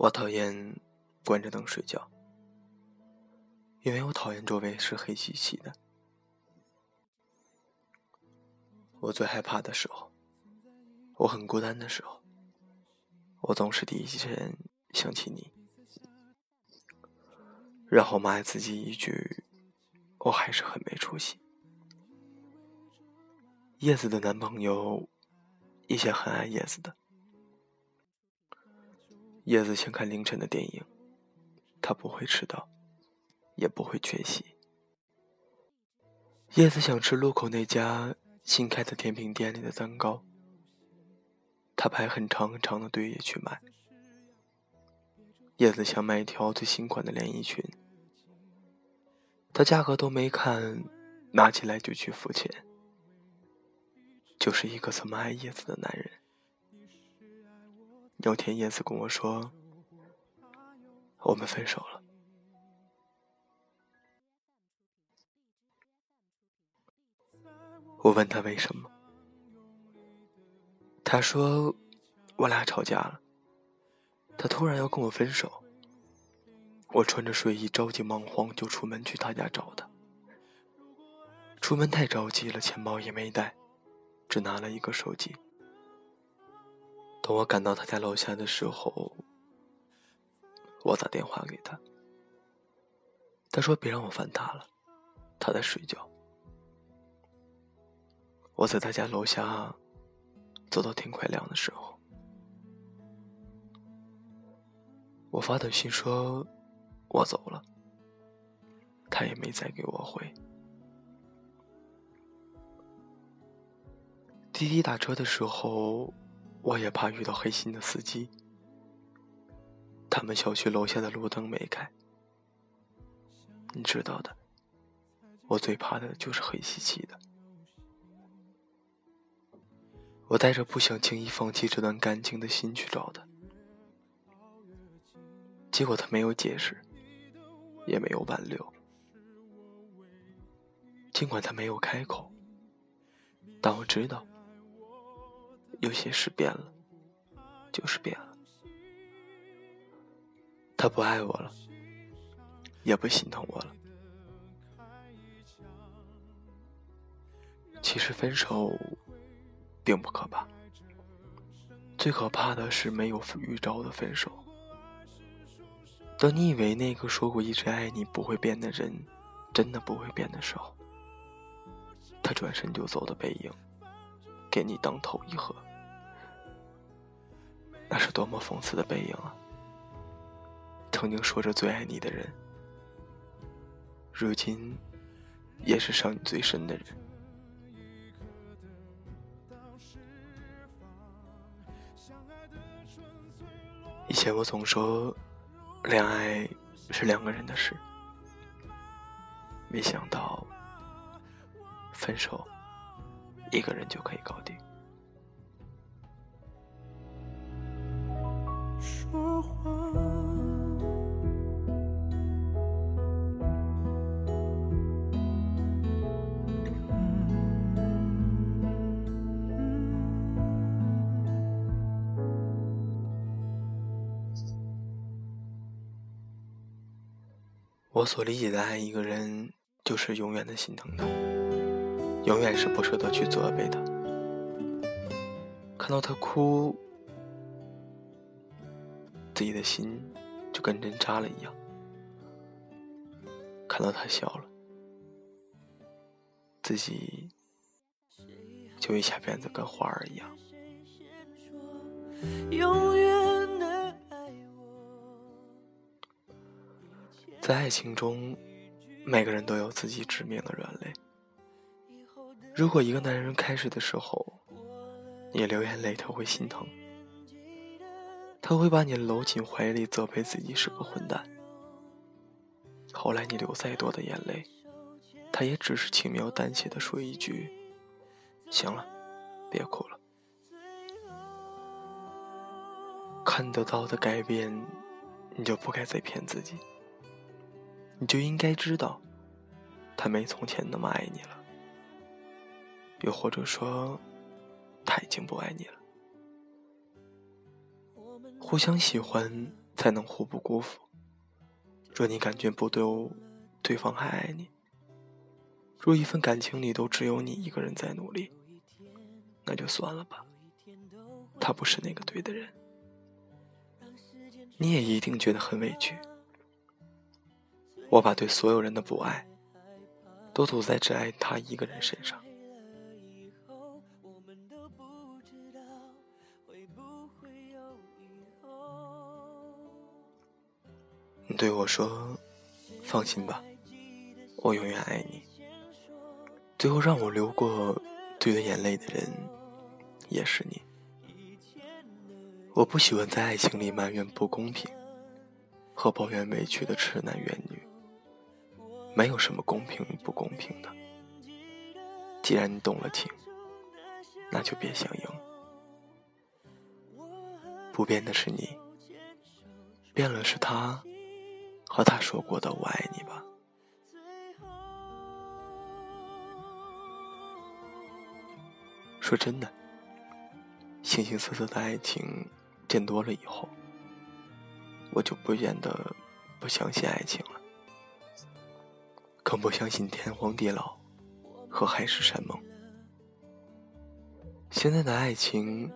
我讨厌关着灯睡觉，因为我讨厌周围是黑漆漆的。我最害怕的时候，我很孤单的时候，我总是第一时间想起你，然后骂自己一句：“我还是很没出息。”叶子的男朋友以前很爱叶子的。叶子想看凌晨的电影，他不会迟到，也不会缺席。叶子想吃路口那家新开的甜品店里的蛋糕，他排很长很长的队也去买。叶子想买一条最新款的连衣裙，他价格都没看，拿起来就去付钱。就是一个这么爱叶子的男人。有天，叶子跟我说：“我们分手了。”我问他为什么，他说：“我俩吵架了。”他突然要跟我分手，我穿着睡衣，着急忙慌就出门去他家找他。出门太着急了，钱包也没带，只拿了一个手机。等我赶到他家楼下的时候，我打电话给他，他说别让我烦他了，他在睡觉。我在他家楼下走到天快亮的时候，我发短信说我走了，他也没再给我回。滴滴打车的时候。我也怕遇到黑心的司机。他们小区楼下的路灯没开，你知道的。我最怕的就是黑漆漆的。我带着不想轻易放弃这段感情的心去找他，结果他没有解释，也没有挽留。尽管他没有开口，但我知道。有些事变了，就是变了。他不爱我了，也不心疼我了。其实分手并不可怕，最可怕的是没有预兆的分手。当你以为那个说过一直爱你不会变的人，真的不会变的时候，他转身就走的背影，给你当头一喝。那是多么讽刺的背影啊！曾经说着最爱你的人，如今也是伤你最深的人。以前我总说，恋爱是两个人的事，没想到分手一个人就可以搞定。说话。我所理解的爱一个人，就是永远的心疼他，永远是不舍得去责备他，看到他哭。自己的心就跟针扎了一样，看到他笑了，自己就一下变得跟花儿一样。在爱情中，每个人都有自己致命的软肋。如果一个男人开始的时候，你流眼泪，他会心疼。他会把你搂进怀里，责备自己是个混蛋。后来你流再多的眼泪，他也只是轻描淡写的说一句：“行了，别哭了。”看得到的改变，你就不该再骗自己。你就应该知道，他没从前那么爱你了，又或者说，他已经不爱你了。互相喜欢，才能互不辜负。若你感觉不对，对方还爱你；若一份感情里都只有你一个人在努力，那就算了吧。他不是那个对的人，你也一定觉得很委屈。我把对所有人的不爱，都赌在只爱他一个人身上。对我说：“放心吧，我永远爱你。”最后让我流过对的眼泪的人，也是你。我不喜欢在爱情里埋怨不公平，和抱怨委屈的痴男怨女。没有什么公平与不公平的。既然你动了情，那就别想赢。不变的是你，变了是他和他说过的“我爱你”吧。说真的，形形色色的爱情见多了以后，我就不变得不相信爱情了。更不相信天荒地老和海誓山盟。现在的爱情，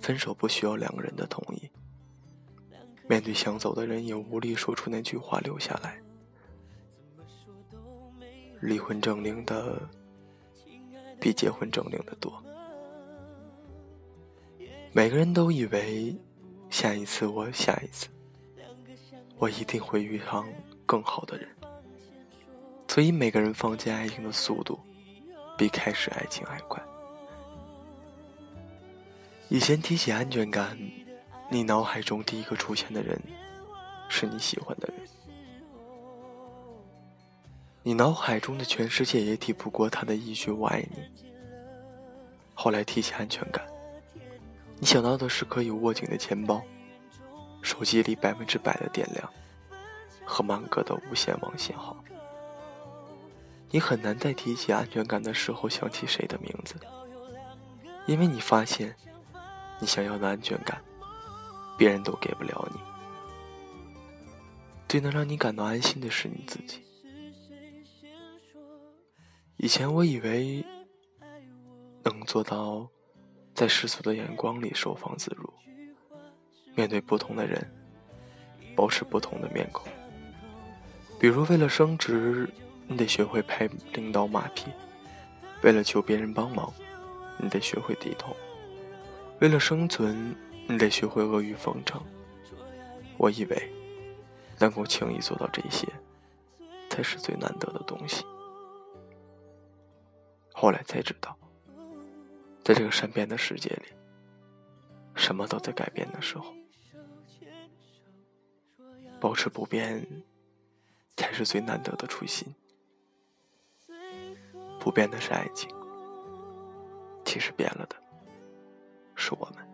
分手不需要两个人的同意。面对想走的人，也无力说出那句话留下来。离婚证领的比结婚证领的多。每个人都以为，下一次我下一次，我一定会遇上更好的人。所以，每个人放弃爱情的速度，比开始爱情还快。以前提起安全感，你脑海中第一个出现的人，是你喜欢的人。你脑海中的全世界也抵不过他的一句“我爱你”。后来提起安全感，你想到的是可以握紧的钱包，手机里百分之百的电量，和满格的无线网信号。你很难在提起安全感的时候想起谁的名字，因为你发现，你想要的安全感，别人都给不了你。最能让你感到安心的是你自己。以前我以为，能做到在世俗的眼光里收放自如，面对不同的人，保持不同的面孔，比如为了升职。你得学会拍领导马屁，为了求别人帮忙，你得学会低头；为了生存，你得学会阿谀奉承。我以为，能够轻易做到这些，才是最难得的东西。后来才知道，在这个善变的世界里，什么都在改变的时候，保持不变，才是最难得的初心。不变的是爱情，其实变了的是我们。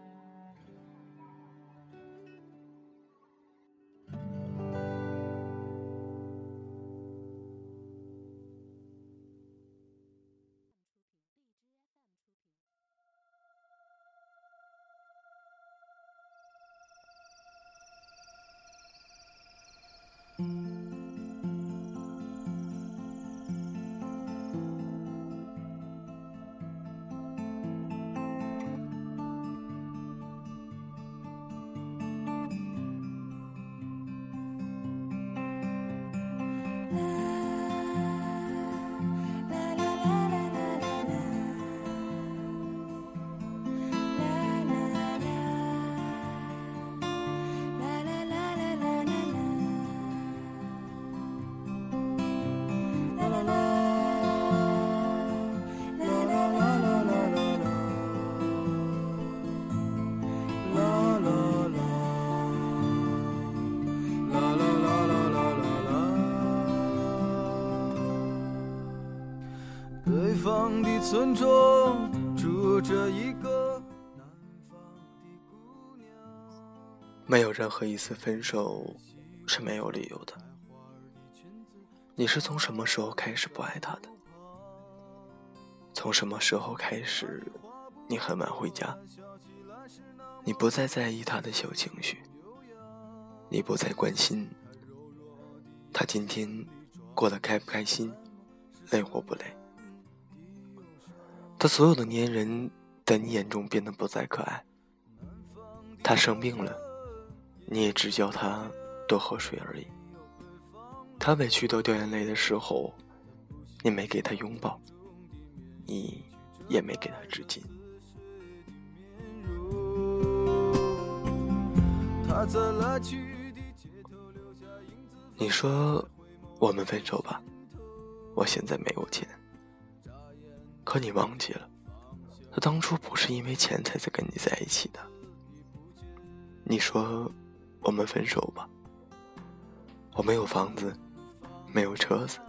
方的村庄住着一个南方的姑娘。没有任何一次分手是没有理由的。你是从什么时候开始不爱他的？从什么时候开始，你很晚回家？你不再在意他的小情绪？你不再关心他今天过得开不开心，累或不累。他所有的粘人，在你眼中变得不再可爱。他生病了，你也只叫他多喝水而已。他委屈到掉眼泪的时候，你没给他拥抱，你也没给他纸巾。你说我们分手吧，我现在没有钱。可你忘记了，他当初不是因为钱才在跟你在一起的。你说我们分手吧，我没有房子，没有车子。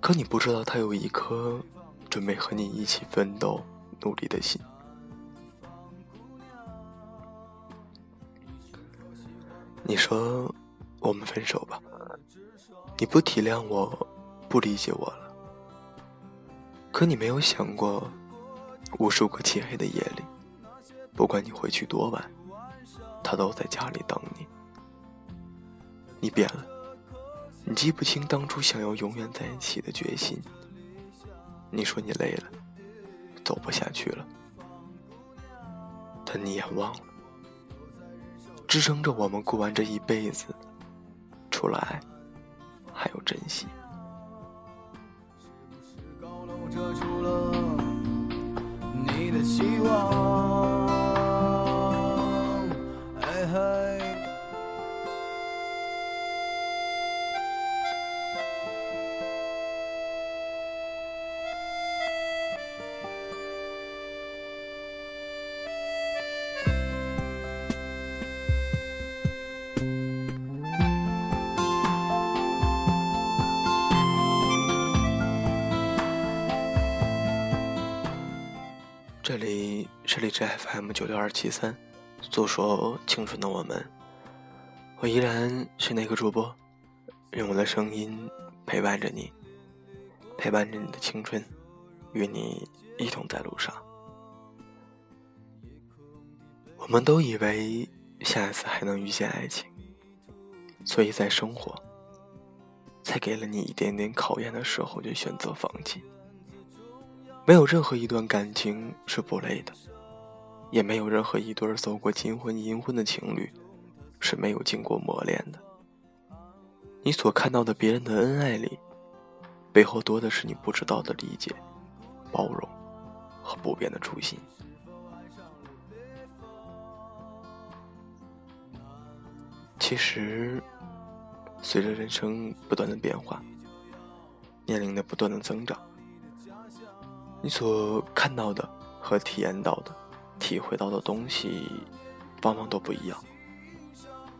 可你不知道，他有一颗准备和你一起奋斗、努力的心。你说。我们分手吧，你不体谅我，不理解我了。可你没有想过，无数个漆黑的夜里，不管你回去多晚，他都在家里等你。你变了，你记不清当初想要永远在一起的决心。你说你累了，走不下去了，但你也忘了，支撑着我们过完这一辈子。出来，还有珍惜。遮住了你的希望。这里是 FM 九六二七三，诉说青春的我们，我依然是那个主播，用我的声音陪伴着你，陪伴着你的青春，与你一同在路上。我们都以为下一次还能遇见爱情，所以在生活才给了你一点点考验的时候，就选择放弃。没有任何一段感情是不累的，也没有任何一对走过金婚银婚的情侣是没有经过磨练的。你所看到的别人的恩爱里，背后多的是你不知道的理解、包容和不变的初心。其实，随着人生不断的变化，年龄的不断的增长。你所看到的和体验到的、体会到的东西，往往都不一样。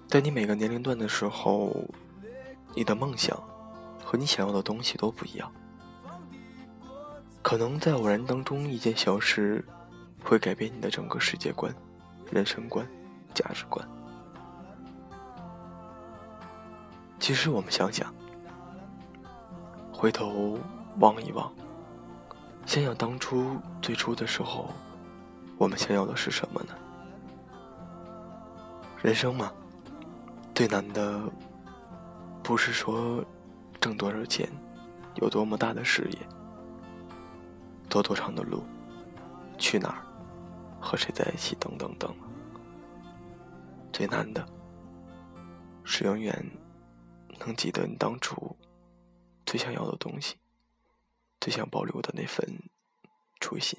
在你每个年龄段的时候，你的梦想和你想要的东西都不一样。可能在偶然当中，一件小事会改变你的整个世界观、人生观、价值观。其实，我们想想，回头望一望。想想当初最初的时候，我们想要的是什么呢？人生嘛，最难的不是说挣多少钱，有多么大的事业，走多长的路，去哪儿，和谁在一起，等等等。最难的是永远能记得你当初最想要的东西。最想保留的那份初心。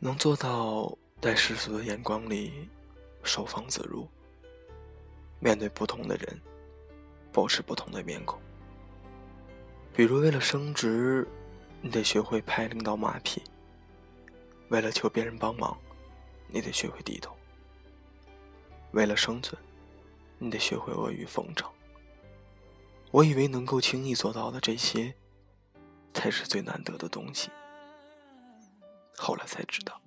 能做到在世俗的眼光里收放自如，面对不同的人，保持不同的面孔。比如为了升职，你得学会拍领导马屁；为了求别人帮忙，你得学会低头；为了生存，你得学会阿谀奉承。我以为能够轻易做到的这些。才是最难得的东西。后来才知道，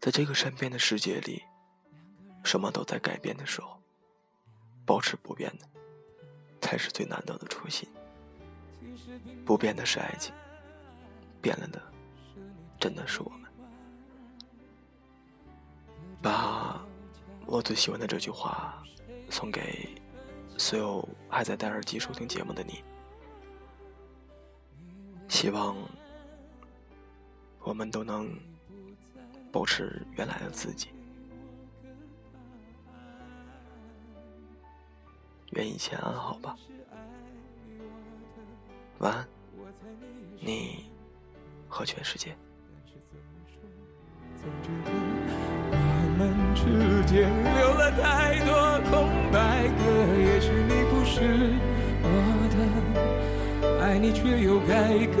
在这个善变的世界里，什么都在改变的时候，保持不变的，才是最难得的初心。不变的是爱情，变了的，真的是我们。把我最喜欢的这句话送给所有还在戴耳机收听节目的你。希望我们都能保持原来的自己，愿一切安好吧。晚安，你和全世界。我们之间留了太多空白格，也许你不是我的。爱你却又该割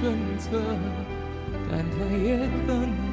选择，但它也可能。